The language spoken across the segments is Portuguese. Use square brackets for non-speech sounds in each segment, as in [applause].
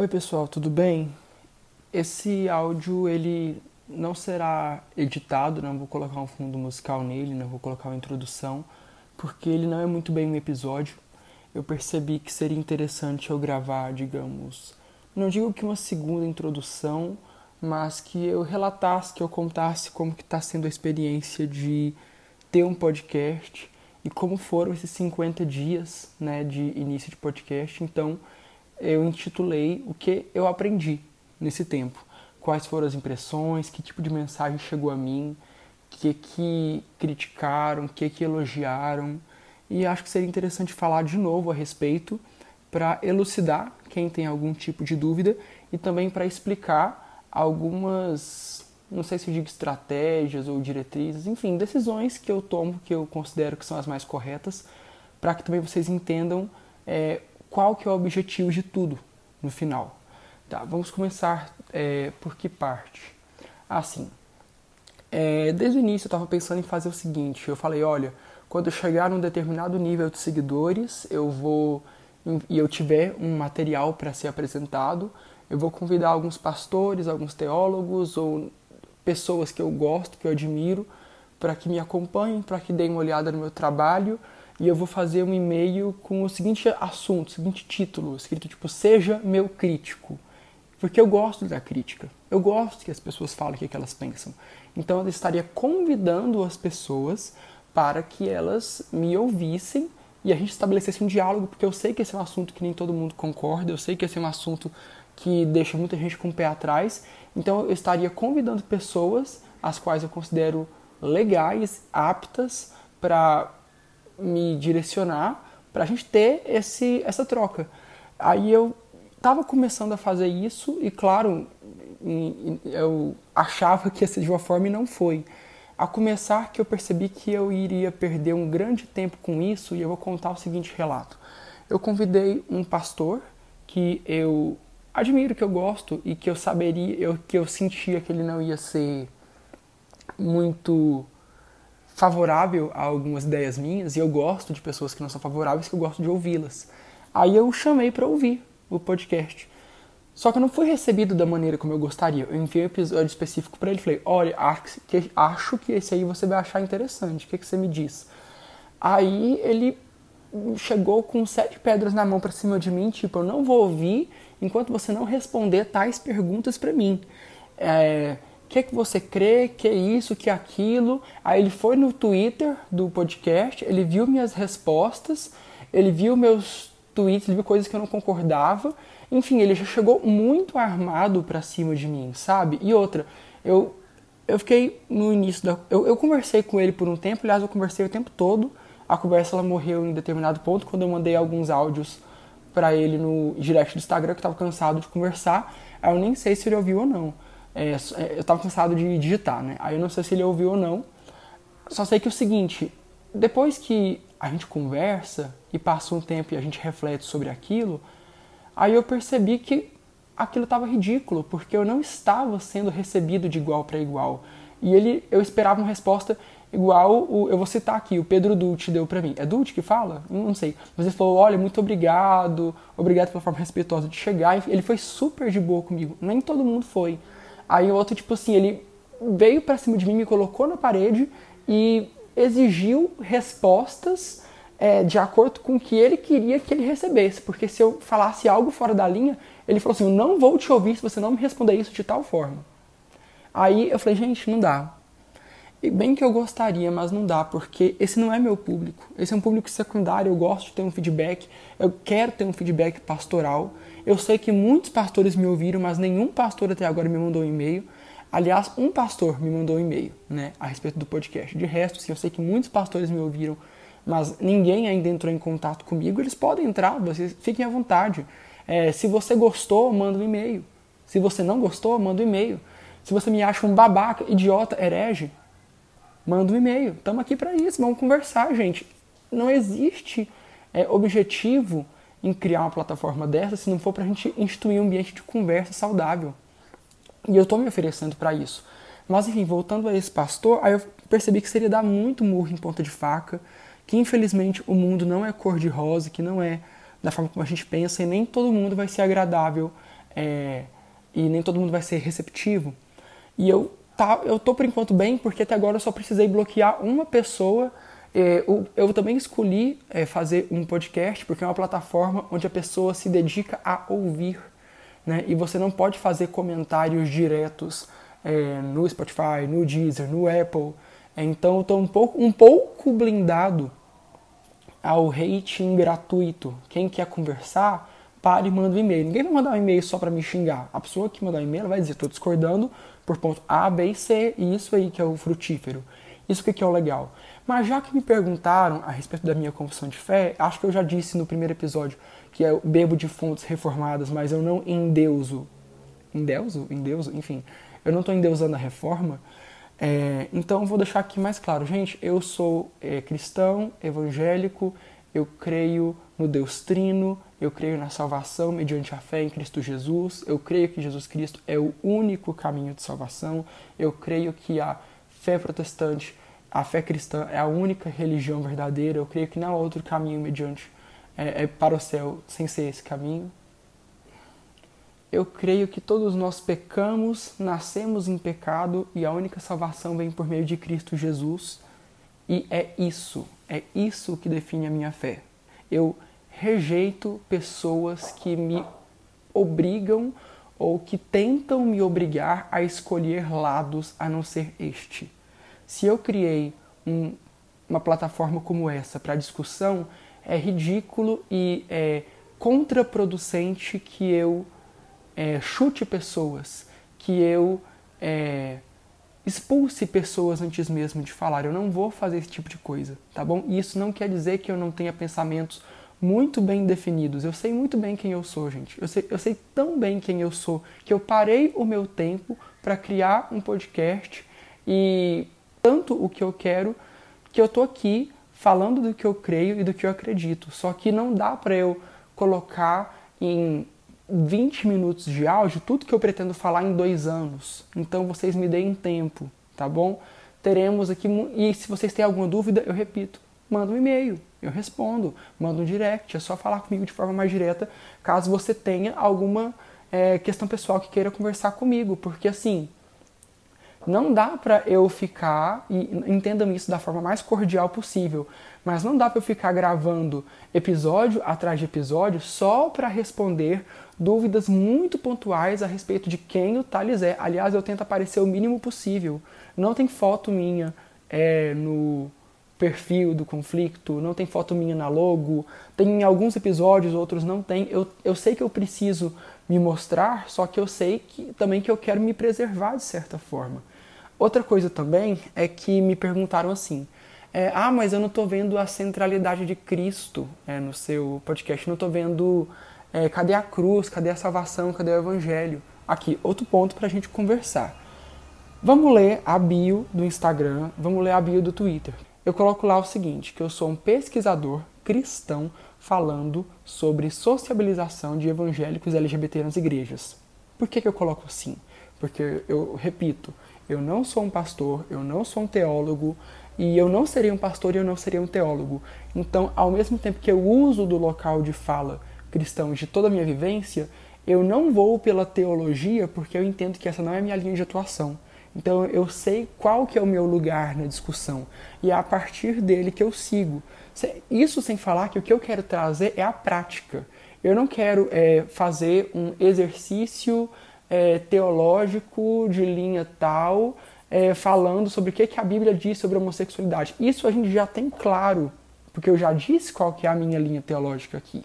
Oi pessoal, tudo bem? Esse áudio ele não será editado, não vou colocar um fundo musical nele, não vou colocar uma introdução, porque ele não é muito bem um episódio. Eu percebi que seria interessante eu gravar, digamos, não digo que uma segunda introdução, mas que eu relatasse, que eu contasse como que está sendo a experiência de ter um podcast e como foram esses 50 dias né, de início de podcast. Então, eu intitulei o que eu aprendi nesse tempo. Quais foram as impressões, que tipo de mensagem chegou a mim, o que, que criticaram, o que, que elogiaram. E acho que seria interessante falar de novo a respeito para elucidar quem tem algum tipo de dúvida e também para explicar algumas, não sei se eu digo estratégias ou diretrizes, enfim, decisões que eu tomo que eu considero que são as mais corretas, para que também vocês entendam é, qual que é o objetivo de tudo no final. Tá, vamos começar é, por que parte? Assim, é, desde o início eu estava pensando em fazer o seguinte, eu falei, olha, quando eu chegar num determinado nível de seguidores, eu vou e eu tiver um material para ser apresentado, eu vou convidar alguns pastores, alguns teólogos ou pessoas que eu gosto, que eu admiro, para que me acompanhem, para que deem uma olhada no meu trabalho e eu vou fazer um e-mail com o seguinte assunto, o seguinte título, escrito tipo seja meu crítico, porque eu gosto da crítica, eu gosto que as pessoas falem o que, elas pensam. Então eu estaria convidando as pessoas para que elas me ouvissem e a gente estabelecesse um diálogo, porque eu sei que esse é um assunto que nem todo mundo concorda, eu sei que esse é um assunto que deixa muita gente com o pé atrás, então eu estaria convidando pessoas as quais eu considero legais, aptas para me direcionar, para a gente ter esse, essa troca. Aí eu estava começando a fazer isso e, claro, eu achava que ia ser de uma forma e não foi. A começar que eu percebi que eu iria perder um grande tempo com isso e eu vou contar o seguinte relato. Eu convidei um pastor que eu admiro, que eu gosto e que eu saberia, eu, que eu sentia que ele não ia ser muito favorável a algumas ideias minhas e eu gosto de pessoas que não são favoráveis, que eu gosto de ouvi-las. Aí eu chamei para ouvir o podcast. Só que eu não fui recebido da maneira como eu gostaria. Eu enviei um episódio específico para ele e falei: Olha, acho que esse aí você vai achar interessante. O que, que você me diz? Aí ele chegou com sete pedras na mão para cima de mim, tipo, eu não vou ouvir enquanto você não responder tais perguntas para mim. É, que que você crê, que isso, que aquilo. Aí ele foi no Twitter do podcast, ele viu minhas respostas, ele viu meus tweets, ele viu coisas que eu não concordava enfim, ele já chegou muito armado pra cima de mim, sabe? E outra, eu, eu fiquei no início da. Eu, eu conversei com ele por um tempo, aliás, eu conversei o tempo todo. A conversa ela morreu em determinado ponto quando eu mandei alguns áudios para ele no direct do Instagram, que eu tava cansado de conversar. Aí eu nem sei se ele ouviu ou não. É, é, eu tava cansado de digitar, né? Aí eu não sei se ele ouviu ou não. Só sei que é o seguinte, depois que a gente conversa e passa um tempo e a gente reflete sobre aquilo, Aí eu percebi que aquilo estava ridículo, porque eu não estava sendo recebido de igual para igual. E ele, eu esperava uma resposta igual, o, eu vou citar aqui, o Pedro Dulce deu para mim. É Dulce que fala? Não sei. Mas ele falou, olha, muito obrigado, obrigado pela forma respeitosa de chegar. Ele foi super de boa comigo, nem todo mundo foi. Aí o outro, tipo assim, ele veio para cima de mim, me colocou na parede e exigiu respostas é, de acordo com o que ele queria que ele recebesse. Porque se eu falasse algo fora da linha, ele falou assim: Eu não vou te ouvir se você não me responder isso de tal forma. Aí eu falei: Gente, não dá. E bem que eu gostaria, mas não dá, porque esse não é meu público. Esse é um público secundário. Eu gosto de ter um feedback. Eu quero ter um feedback pastoral. Eu sei que muitos pastores me ouviram, mas nenhum pastor até agora me mandou um e-mail. Aliás, um pastor me mandou um e-mail, né, a respeito do podcast. De resto, sim, eu sei que muitos pastores me ouviram, mas ninguém ainda entrou em contato comigo, eles podem entrar, vocês fiquem à vontade. É, se você gostou, manda um e-mail. Se você não gostou, manda um e-mail. Se você me acha um babaca, idiota, herege, manda um e-mail. Estamos aqui para isso, vamos conversar, gente. Não existe é, objetivo em criar uma plataforma dessa se não for para a gente instituir um ambiente de conversa saudável. E eu estou me oferecendo para isso. Mas enfim, voltando a esse pastor, aí eu percebi que seria dar muito murro em ponta de faca, que infelizmente o mundo não é cor de rosa, que não é da forma como a gente pensa e nem todo mundo vai ser agradável é, e nem todo mundo vai ser receptivo. E eu, tá, eu tô por enquanto bem, porque até agora eu só precisei bloquear uma pessoa. É, eu, também escolhi é, fazer um podcast, porque é uma plataforma onde a pessoa se dedica a ouvir. Né? E você não pode fazer comentários diretos é, no Spotify, no Deezer, no Apple. É, então eu estou um pouco, um pouco blindado ao rating gratuito. Quem quer conversar, pare e manda um e-mail. Ninguém vai mandar um e-mail só para me xingar. A pessoa que mandar um e-mail vai dizer: estou discordando por ponto A, B e C, e isso aí que é o frutífero. Isso que é o legal. Mas já que me perguntaram a respeito da minha confissão de fé, acho que eu já disse no primeiro episódio que eu bebo de fontes reformadas, mas eu não endeuso. Endeuso? Endeuso? Enfim, eu não estou endeusando a reforma. É, então, vou deixar aqui mais claro. Gente, eu sou é, cristão, evangélico, eu creio no Deus Trino, eu creio na salvação mediante a fé em Cristo Jesus, eu creio que Jesus Cristo é o único caminho de salvação, eu creio que a fé protestante, a fé cristã é a única religião verdadeira, eu creio que não há outro caminho mediante é, é para o céu sem ser esse caminho eu creio que todos nós pecamos, nascemos em pecado e a única salvação vem por meio de Cristo Jesus. E é isso, é isso que define a minha fé. Eu rejeito pessoas que me obrigam ou que tentam me obrigar a escolher lados a não ser este. Se eu criei um, uma plataforma como essa para discussão, é ridículo e é contraproducente que eu é, chute pessoas, que eu é, expulse pessoas antes mesmo de falar. Eu não vou fazer esse tipo de coisa, tá bom? E isso não quer dizer que eu não tenha pensamentos muito bem definidos. Eu sei muito bem quem eu sou, gente. Eu sei, eu sei tão bem quem eu sou que eu parei o meu tempo para criar um podcast e tanto o que eu quero que eu tô aqui falando do que eu creio e do que eu acredito. Só que não dá para eu colocar em 20 minutos de áudio, tudo que eu pretendo falar em dois anos. Então vocês me deem tempo, tá bom? Teremos aqui. E se vocês têm alguma dúvida, eu repito, manda um e-mail, eu respondo, manda um direct, é só falar comigo de forma mais direta, caso você tenha alguma é, questão pessoal que queira conversar comigo, porque assim, não dá para eu ficar, e entendam isso da forma mais cordial possível, mas não dá para eu ficar gravando episódio atrás de episódio só para responder dúvidas muito pontuais a respeito de quem o Thales é. Aliás, eu tento aparecer o mínimo possível. Não tem foto minha é, no perfil do conflito, não tem foto minha na logo, tem em alguns episódios, outros não tem. Eu, eu sei que eu preciso me mostrar, só que eu sei que, também que eu quero me preservar de certa forma. Outra coisa também é que me perguntaram assim: é, ah, mas eu não estou vendo a centralidade de Cristo é, no seu podcast, não estou vendo é, cadê a cruz, cadê a salvação, cadê o evangelho. Aqui, outro ponto para a gente conversar. Vamos ler a bio do Instagram, vamos ler a bio do Twitter. Eu coloco lá o seguinte, que eu sou um pesquisador cristão falando sobre sociabilização de evangélicos LGBT nas igrejas. Por que, que eu coloco assim? Porque eu repito, eu não sou um pastor, eu não sou um teólogo, e eu não seria um pastor e eu não seria um teólogo. Então, ao mesmo tempo que eu uso do local de fala cristão de toda a minha vivência, eu não vou pela teologia porque eu entendo que essa não é a minha linha de atuação. Então eu sei qual que é o meu lugar na discussão e é a partir dele que eu sigo. Isso sem falar que o que eu quero trazer é a prática. Eu não quero é, fazer um exercício é, teológico de linha tal, é, falando sobre o que, que a Bíblia diz sobre a homossexualidade. Isso a gente já tem claro, porque eu já disse qual que é a minha linha teológica aqui.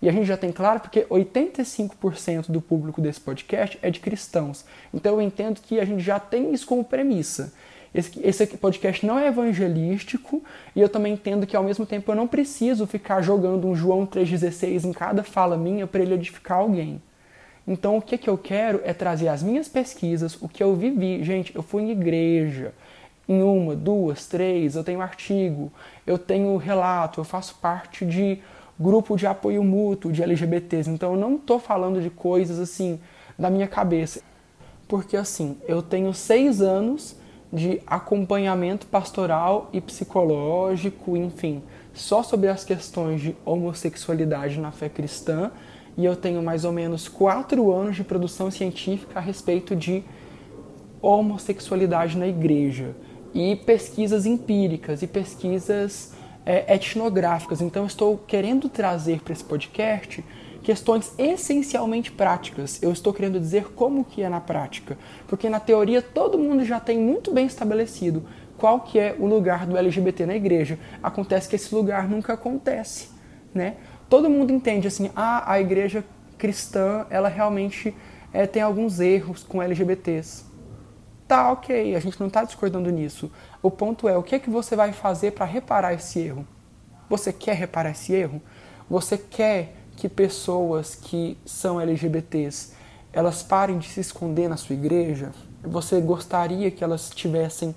E a gente já tem claro porque 85% do público desse podcast é de cristãos. Então eu entendo que a gente já tem isso como premissa. Esse, esse podcast não é evangelístico e eu também entendo que ao mesmo tempo eu não preciso ficar jogando um João 3,16 em cada fala minha para ele edificar alguém. Então, o que, que eu quero é trazer as minhas pesquisas, o que eu vivi. Gente, eu fui em igreja, em uma, duas, três, eu tenho artigo, eu tenho relato, eu faço parte de grupo de apoio mútuo de LGBTs. Então, eu não estou falando de coisas assim da minha cabeça. Porque, assim, eu tenho seis anos de acompanhamento pastoral e psicológico, enfim, só sobre as questões de homossexualidade na fé cristã e eu tenho mais ou menos quatro anos de produção científica a respeito de homossexualidade na igreja e pesquisas empíricas e pesquisas é, etnográficas. Então, estou querendo trazer para esse podcast questões essencialmente práticas. Eu estou querendo dizer como que é na prática, porque na teoria todo mundo já tem muito bem estabelecido qual que é o lugar do LGBT na igreja. Acontece que esse lugar nunca acontece, né? Todo mundo entende assim, ah, a igreja cristã, ela realmente é, tem alguns erros com LGBTs. Tá, ok, a gente não está discordando nisso. O ponto é, o que é que você vai fazer para reparar esse erro? Você quer reparar esse erro? Você quer que pessoas que são LGBTs elas parem de se esconder na sua igreja? Você gostaria que elas tivessem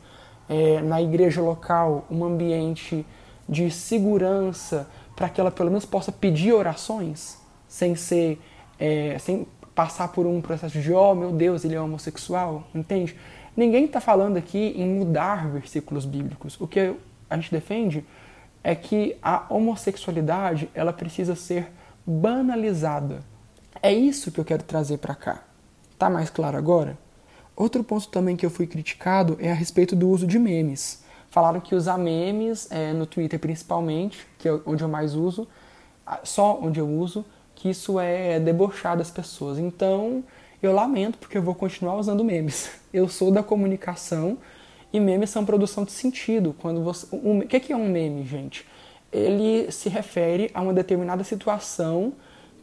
é, na igreja local um ambiente de segurança para que ela pelo menos possa pedir orações sem ser é, sem passar por um processo de oh meu Deus ele é homossexual entende? Ninguém está falando aqui em mudar versículos bíblicos. O que a gente defende é que a homossexualidade ela precisa ser banalizada. É isso que eu quero trazer para cá. Tá mais claro agora? Outro ponto também que eu fui criticado é a respeito do uso de memes. Falaram que usar memes, é, no Twitter principalmente, que é onde eu mais uso, só onde eu uso, que isso é debochar das pessoas. Então, eu lamento porque eu vou continuar usando memes. [laughs] Eu sou da comunicação e memes são produção de sentido. Quando você, um, o que é um meme, gente? Ele se refere a uma determinada situação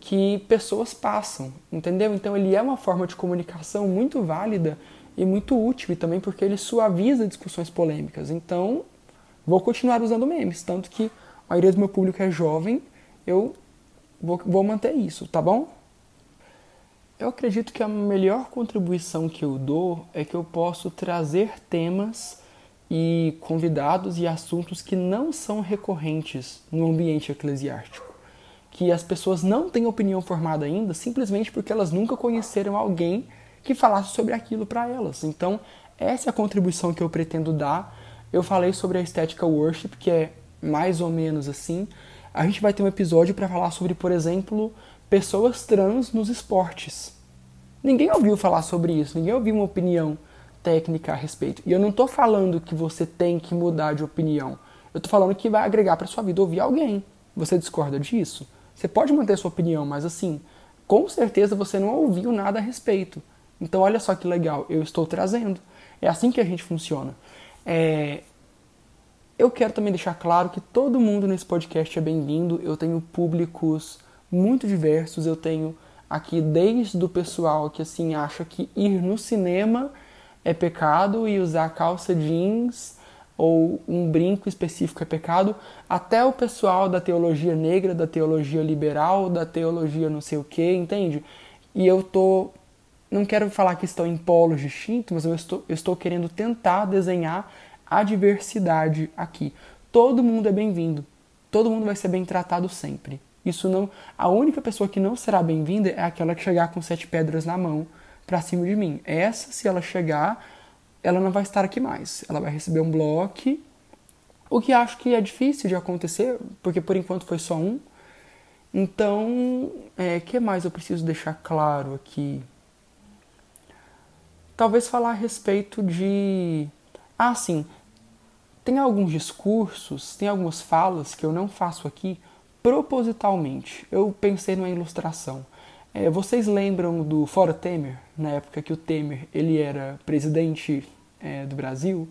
que pessoas passam, entendeu? Então ele é uma forma de comunicação muito válida e muito útil e também porque ele suaviza discussões polêmicas. Então, vou continuar usando memes, tanto que a maioria do meu público é jovem, eu vou, vou manter isso, tá bom? Eu acredito que a melhor contribuição que eu dou é que eu posso trazer temas e convidados e assuntos que não são recorrentes no ambiente eclesiástico que as pessoas não têm opinião formada ainda simplesmente porque elas nunca conheceram alguém que falasse sobre aquilo para elas. Então, essa é a contribuição que eu pretendo dar. Eu falei sobre a estética worship, que é mais ou menos assim. A gente vai ter um episódio para falar sobre, por exemplo, pessoas trans nos esportes. Ninguém ouviu falar sobre isso, ninguém ouviu uma opinião técnica a respeito. E eu não estou falando que você tem que mudar de opinião. Eu estou falando que vai agregar para sua vida ouvir alguém. Você discorda disso? Você pode manter sua opinião, mas assim, com certeza você não ouviu nada a respeito. Então, olha só que legal, eu estou trazendo. É assim que a gente funciona. É... Eu quero também deixar claro que todo mundo nesse podcast é bem-vindo. Eu tenho públicos muito diversos. Eu tenho aqui desde o pessoal que assim acha que ir no cinema é pecado e usar calça jeans ou um brinco específico é pecado, até o pessoal da teologia negra, da teologia liberal, da teologia não sei o que, entende? E eu tô. Não quero falar que estão em polos distintos, mas eu estou, eu estou querendo tentar desenhar a diversidade aqui. Todo mundo é bem-vindo. Todo mundo vai ser bem tratado sempre. Isso não. A única pessoa que não será bem-vinda é aquela que chegar com sete pedras na mão para cima de mim. Essa, se ela chegar, ela não vai estar aqui mais. Ela vai receber um bloco, o que acho que é difícil de acontecer, porque por enquanto foi só um. Então, o é, que mais eu preciso deixar claro aqui? Talvez falar a respeito de. Ah, sim. Tem alguns discursos, tem algumas falas que eu não faço aqui propositalmente. Eu pensei numa ilustração. É, vocês lembram do Fora Temer, na época que o Temer ele era presidente é, do Brasil?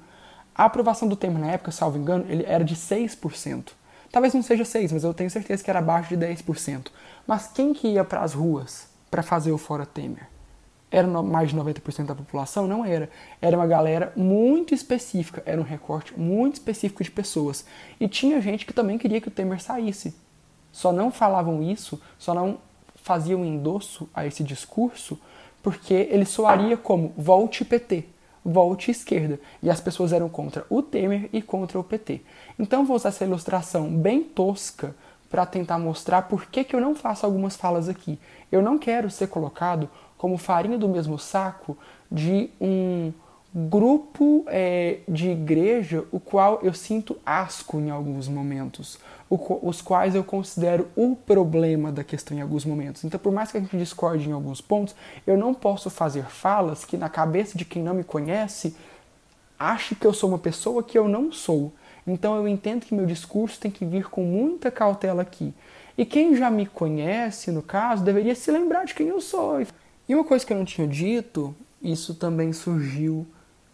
A aprovação do Temer na época, salvo engano, ele era de 6%. Talvez não seja 6%, mas eu tenho certeza que era abaixo de 10%. Mas quem que ia para as ruas para fazer o Fora Temer? Era mais de 90% da população? Não era. Era uma galera muito específica, era um recorte muito específico de pessoas. E tinha gente que também queria que o Temer saísse. Só não falavam isso, só não fazia um endosso a esse discurso porque ele soaria como volte PT, volte esquerda. E as pessoas eram contra o Temer e contra o PT. Então vou usar essa ilustração bem tosca para tentar mostrar por que, que eu não faço algumas falas aqui. Eu não quero ser colocado como farinha do mesmo saco de um grupo é, de igreja o qual eu sinto asco em alguns momentos, os quais eu considero o problema da questão em alguns momentos. Então, por mais que a gente discorde em alguns pontos, eu não posso fazer falas que na cabeça de quem não me conhece ache que eu sou uma pessoa que eu não sou. Então eu entendo que meu discurso tem que vir com muita cautela aqui. E quem já me conhece, no caso, deveria se lembrar de quem eu sou. E uma coisa que eu não tinha dito, isso também surgiu,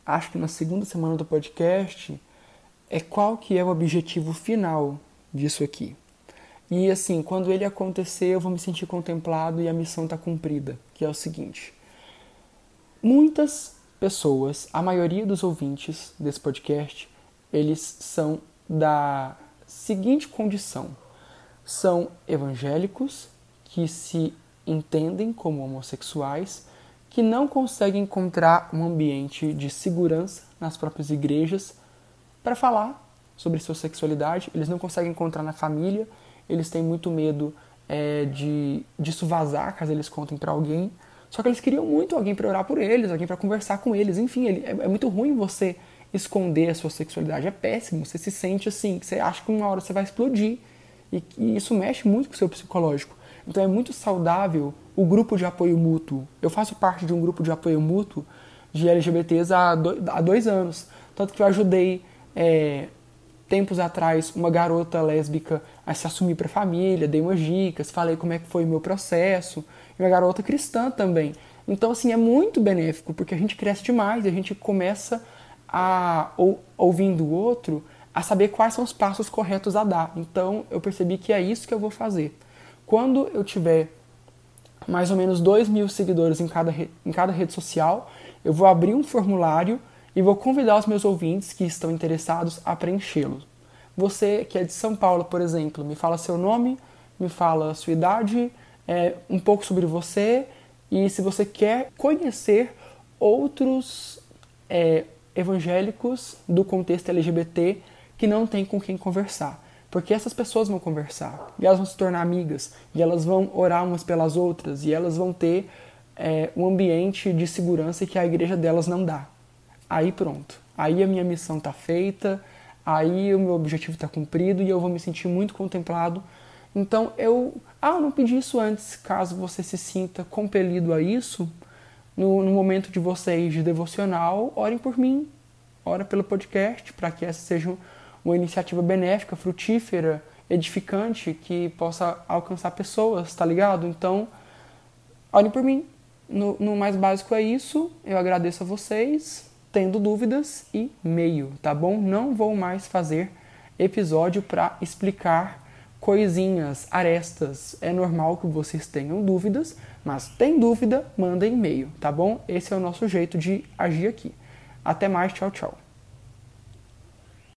acho que na segunda semana do podcast, é qual que é o objetivo final disso aqui. E assim, quando ele acontecer, eu vou me sentir contemplado e a missão está cumprida, que é o seguinte. Muitas pessoas, a maioria dos ouvintes desse podcast, eles são da seguinte condição: são evangélicos que se entendem como homossexuais, que não conseguem encontrar um ambiente de segurança nas próprias igrejas para falar sobre sua sexualidade, eles não conseguem encontrar na família, eles têm muito medo é, de disso vazar caso eles contem para alguém. Só que eles queriam muito alguém para orar por eles, alguém para conversar com eles. Enfim, ele, é, é, muito ruim você esconder a sua sexualidade. É péssimo. Você se sente assim, você acha que uma hora você vai explodir. E, e isso mexe muito com o seu psicológico. Então é muito saudável o grupo de apoio mútuo. Eu faço parte de um grupo de apoio mútuo de LGBTs há, há dois anos. Tanto que eu ajudei é, tempos atrás uma garota lésbica a se assumir para a família, dei umas dicas, falei como é que foi o meu processo, e uma garota cristã também. Então, assim, é muito benéfico, porque a gente cresce demais, a gente começa a, ou, ouvindo o outro, a saber quais são os passos corretos a dar. Então, eu percebi que é isso que eu vou fazer. Quando eu tiver mais ou menos 2 mil seguidores em cada, em cada rede social, eu vou abrir um formulário e vou convidar os meus ouvintes que estão interessados a preenchê-lo. Você que é de São Paulo, por exemplo, me fala seu nome, me fala sua idade, é, um pouco sobre você e se você quer conhecer outros é, evangélicos do contexto LGBT que não tem com quem conversar. Porque essas pessoas vão conversar, e elas vão se tornar amigas, e elas vão orar umas pelas outras, e elas vão ter é, um ambiente de segurança que a igreja delas não dá aí pronto. Aí a minha missão está feita, aí o meu objetivo está cumprido e eu vou me sentir muito contemplado. Então eu, ah, eu não pedi isso antes. Caso você se sinta compelido a isso, no, no momento de vocês de devocional, orem por mim, ora pelo podcast, para que essa seja uma iniciativa benéfica, frutífera, edificante, que possa alcançar pessoas, tá ligado? Então, orem por mim. No, no mais básico é isso. Eu agradeço a vocês tendo dúvidas e meio, tá bom? Não vou mais fazer episódio para explicar coisinhas, arestas. É normal que vocês tenham dúvidas, mas tem dúvida, manda e-mail, tá bom? Esse é o nosso jeito de agir aqui. Até mais, tchau, tchau.